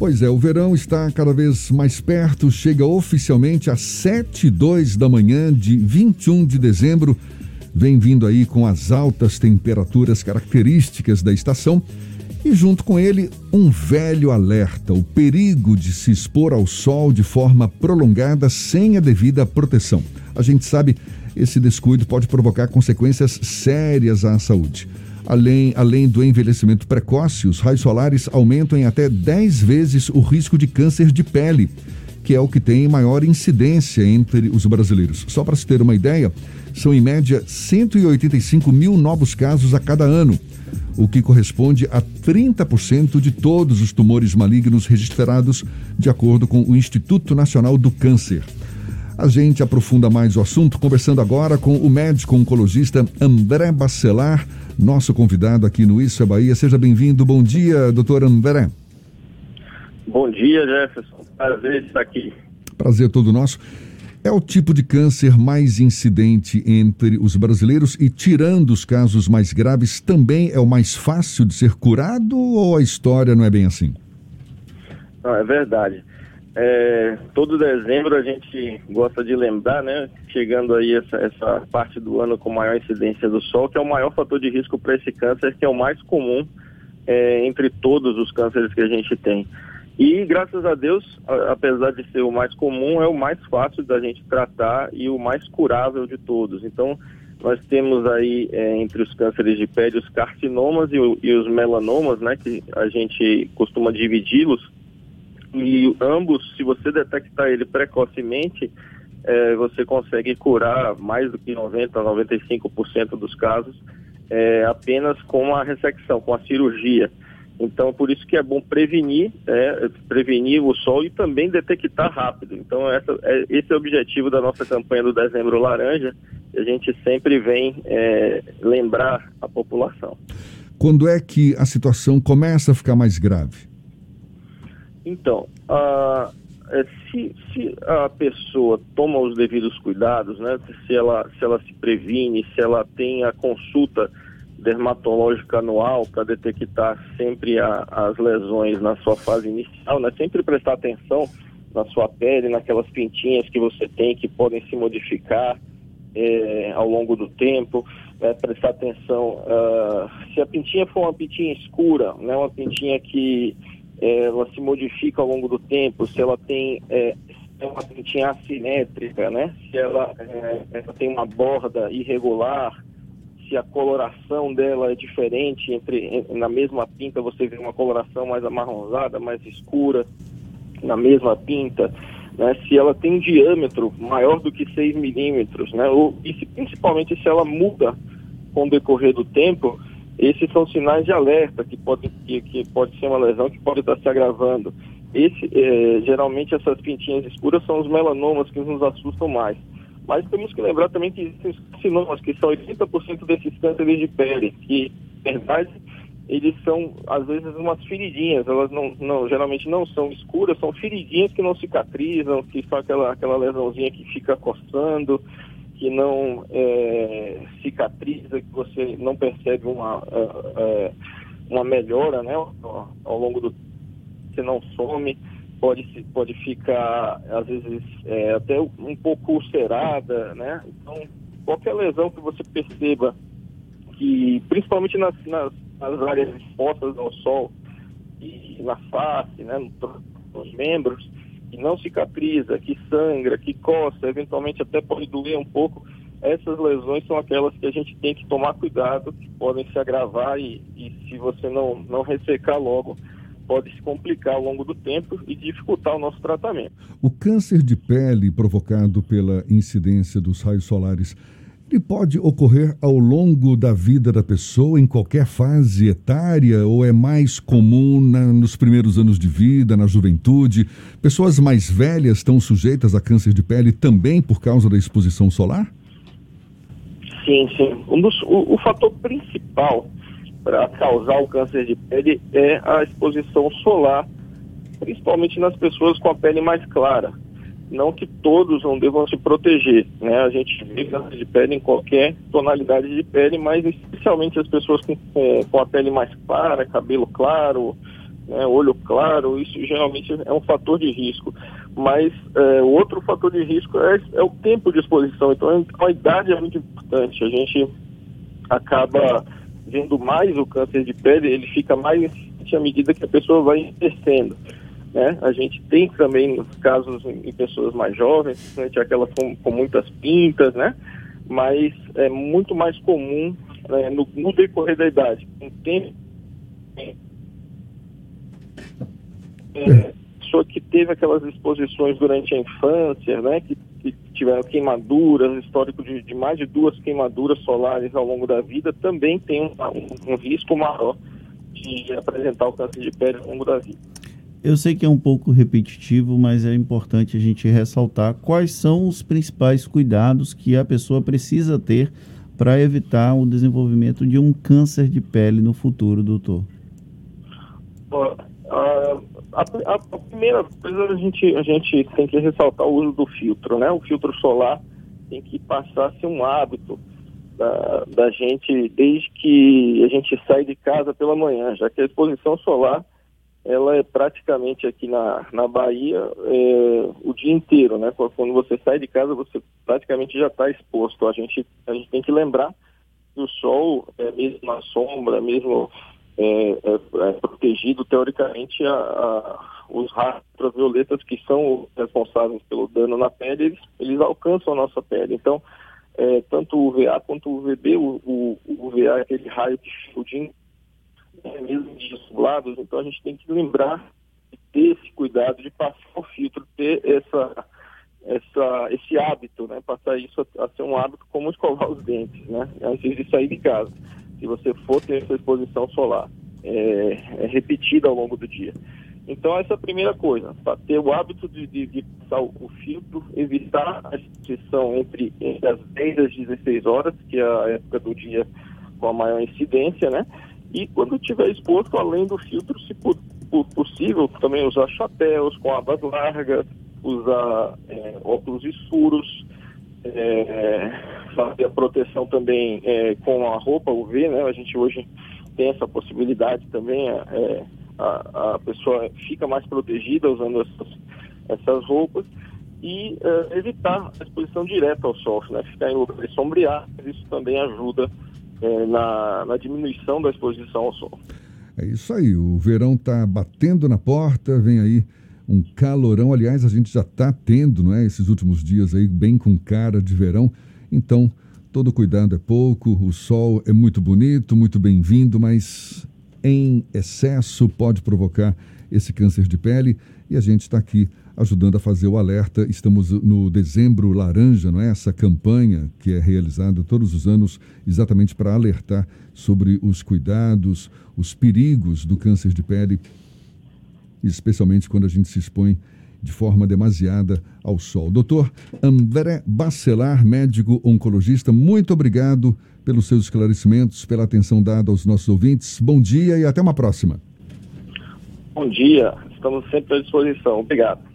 Pois é, o verão está cada vez mais perto, chega oficialmente às 7 e 2 da manhã de 21 de dezembro. Vem vindo aí com as altas temperaturas características da estação e, junto com ele, um velho alerta: o perigo de se expor ao sol de forma prolongada sem a devida proteção. A gente sabe esse descuido pode provocar consequências sérias à saúde. Além, além do envelhecimento precoce, os raios solares aumentam em até 10 vezes o risco de câncer de pele, que é o que tem maior incidência entre os brasileiros. Só para se ter uma ideia, são em média 185 mil novos casos a cada ano, o que corresponde a 30% de todos os tumores malignos registrados, de acordo com o Instituto Nacional do Câncer. A gente aprofunda mais o assunto conversando agora com o médico oncologista André Bacelar, nosso convidado aqui no Isso é Bahia. Seja bem-vindo. Bom dia, doutor André. Bom dia, Jefferson. Prazer estar aqui. Prazer todo nosso. É o tipo de câncer mais incidente entre os brasileiros e, tirando os casos mais graves, também é o mais fácil de ser curado ou a história não é bem assim? Não, é verdade. É, todo dezembro a gente gosta de lembrar, né? Chegando aí essa, essa parte do ano com maior incidência do sol, que é o maior fator de risco para esse câncer, que é o mais comum é, entre todos os cânceres que a gente tem. E graças a Deus, a, apesar de ser o mais comum, é o mais fácil da gente tratar e o mais curável de todos. Então, nós temos aí é, entre os cânceres de pele os carcinomas e, e os melanomas, né? Que a gente costuma dividi-los e ambos, se você detectar ele precocemente, é, você consegue curar mais do que 90%, 95% dos casos é, apenas com a ressecção, com a cirurgia. Então, por isso que é bom prevenir, é, prevenir o sol e também detectar rápido. Então, essa, é, esse é o objetivo da nossa campanha do Dezembro Laranja, a gente sempre vem é, lembrar a população. Quando é que a situação começa a ficar mais grave? Então, uh, se, se, a pessoa toma os devidos cuidados, né, se, ela, se ela se previne, se ela tem a consulta dermatológica anual para detectar sempre a, as lesões na sua fase inicial, né, sempre prestar atenção na sua pele, naquelas pintinhas que você tem que podem se modificar é, ao longo do tempo, né, prestar atenção uh, se a pintinha for uma pintinha escura, né, uma pintinha que ela se modifica ao longo do tempo, se ela tem é, uma pintinha assimétrica, né? Se ela, é, ela tem uma borda irregular, se a coloração dela é diferente entre na mesma pinta você vê uma coloração mais amarronzada, mais escura na mesma pinta, né? Se ela tem um diâmetro maior do que 6 milímetros, né? Ou, e se, principalmente se ela muda com o decorrer do tempo, esses são sinais de alerta que pode, que, que pode ser uma lesão que pode estar se agravando. Esse, é, geralmente essas pintinhas escuras são os melanomas que nos assustam mais. Mas temos que lembrar também que existem os que são 80% desses cânceres de pele, que, na verdade, eles são, às vezes, umas feridinhas. Elas não, não, geralmente não são escuras, são feridinhas que não cicatrizam, que são aquela, aquela lesãozinha que fica coçando que não é, cicatriza, que você não percebe uma, é, é uma melhora né, ao, ao longo do você não some, pode, pode ficar, às vezes, é, até um pouco ulcerada, né? Então, qualquer lesão que você perceba, que principalmente nas, nas, nas áreas expostas ao sol, e na face, né, nos membros, que não cicatriza, que sangra, que coça, eventualmente até pode doer um pouco, essas lesões são aquelas que a gente tem que tomar cuidado, que podem se agravar e, e se você não, não ressecar logo, pode se complicar ao longo do tempo e dificultar o nosso tratamento. O câncer de pele provocado pela incidência dos raios solares ele pode ocorrer ao longo da vida da pessoa, em qualquer fase etária, ou é mais comum na, nos primeiros anos de vida, na juventude? Pessoas mais velhas estão sujeitas a câncer de pele também por causa da exposição solar? Sim, sim. Um dos, o, o fator principal para causar o câncer de pele é a exposição solar, principalmente nas pessoas com a pele mais clara não que todos não devam se proteger, né? A gente vê câncer de pele em qualquer tonalidade de pele, mas especialmente as pessoas com, com, com, a pele mais clara, cabelo claro, né, olho claro, isso geralmente é um fator de risco. Mas é, outro fator de risco é, é, o tempo de exposição. Então a idade é muito importante. A gente acaba vendo mais o câncer de pele, ele fica mais à medida que a pessoa vai envelhecendo. Né? A gente tem também casos em pessoas mais jovens, principalmente aquelas com, com muitas pintas, né? mas é muito mais comum né, no, no, decorrer da idade. Tem é, pessoa que teve aquelas exposições durante a infância, né, que, que tiveram queimaduras, histórico de, de, mais de duas queimaduras solares ao longo da vida, também tem um, um, um risco maior de apresentar o câncer de pele ao longo da vida. Eu sei que é um pouco repetitivo, mas é importante a gente ressaltar quais são os principais cuidados que a pessoa precisa ter para evitar o desenvolvimento de um câncer de pele no futuro, doutor. a, a, a, primeira coisa a gente, a gente tem que ressaltar o uso do filtro, né? O filtro solar tem que passar a ser um hábito da, da gente desde que a gente sai de casa pela manhã, já que a exposição solar ela é praticamente aqui na, na Bahia é, o dia inteiro, né? Quando você sai de casa, você praticamente já está exposto. A gente, a gente tem que lembrar que o sol, é, mesmo na sombra, mesmo é, é, é protegido, teoricamente, a, a, os raios ultravioletas que são responsáveis pelo dano na pele, eles, eles alcançam a nossa pele. Então, é, tanto o UVA quanto o UVB, o, o, o UVA é aquele raio que fica o dia mesmo de lados, então a gente tem que lembrar de ter esse cuidado de passar o filtro, ter essa, essa, esse hábito, né? Passar isso a, a ser um hábito como escovar os dentes, né? Antes de sair de casa. Se você for ter essa exposição solar, é, é repetida ao longo do dia. Então, essa é a primeira coisa, para ter o hábito de, de, de passar o, filtro, evitar a exposição entre, entre as 10 e as 16 horas, que é a época do dia com a maior incidência, né? E quando estiver exposto, além do filtro, se possível, também usar chapéus com abas largas, usar é, óculos escuros, é, fazer a proteção também é, com a roupa UV, né? A gente hoje tem essa possibilidade também, é, a, a pessoa fica mais protegida usando essas, essas roupas e é, evitar a exposição direta ao sol, né? Ficar em lugares sombreados, isso também ajuda é, na, na diminuição da exposição ao sol. É isso aí, o verão está batendo na porta, vem aí um calorão. Aliás, a gente já está tendo, não é? Esses últimos dias aí, bem com cara de verão. Então, todo cuidado é pouco. O sol é muito bonito, muito bem-vindo, mas em excesso pode provocar esse câncer de pele. E a gente está aqui ajudando a fazer o alerta. Estamos no Dezembro Laranja, não é? Essa campanha que é realizada todos os anos exatamente para alertar sobre os cuidados, os perigos do câncer de pele, especialmente quando a gente se expõe de forma demasiada ao sol. Doutor André Bacelar, médico oncologista, muito obrigado pelos seus esclarecimentos, pela atenção dada aos nossos ouvintes. Bom dia e até uma próxima. Bom dia, estamos sempre à disposição. Obrigado.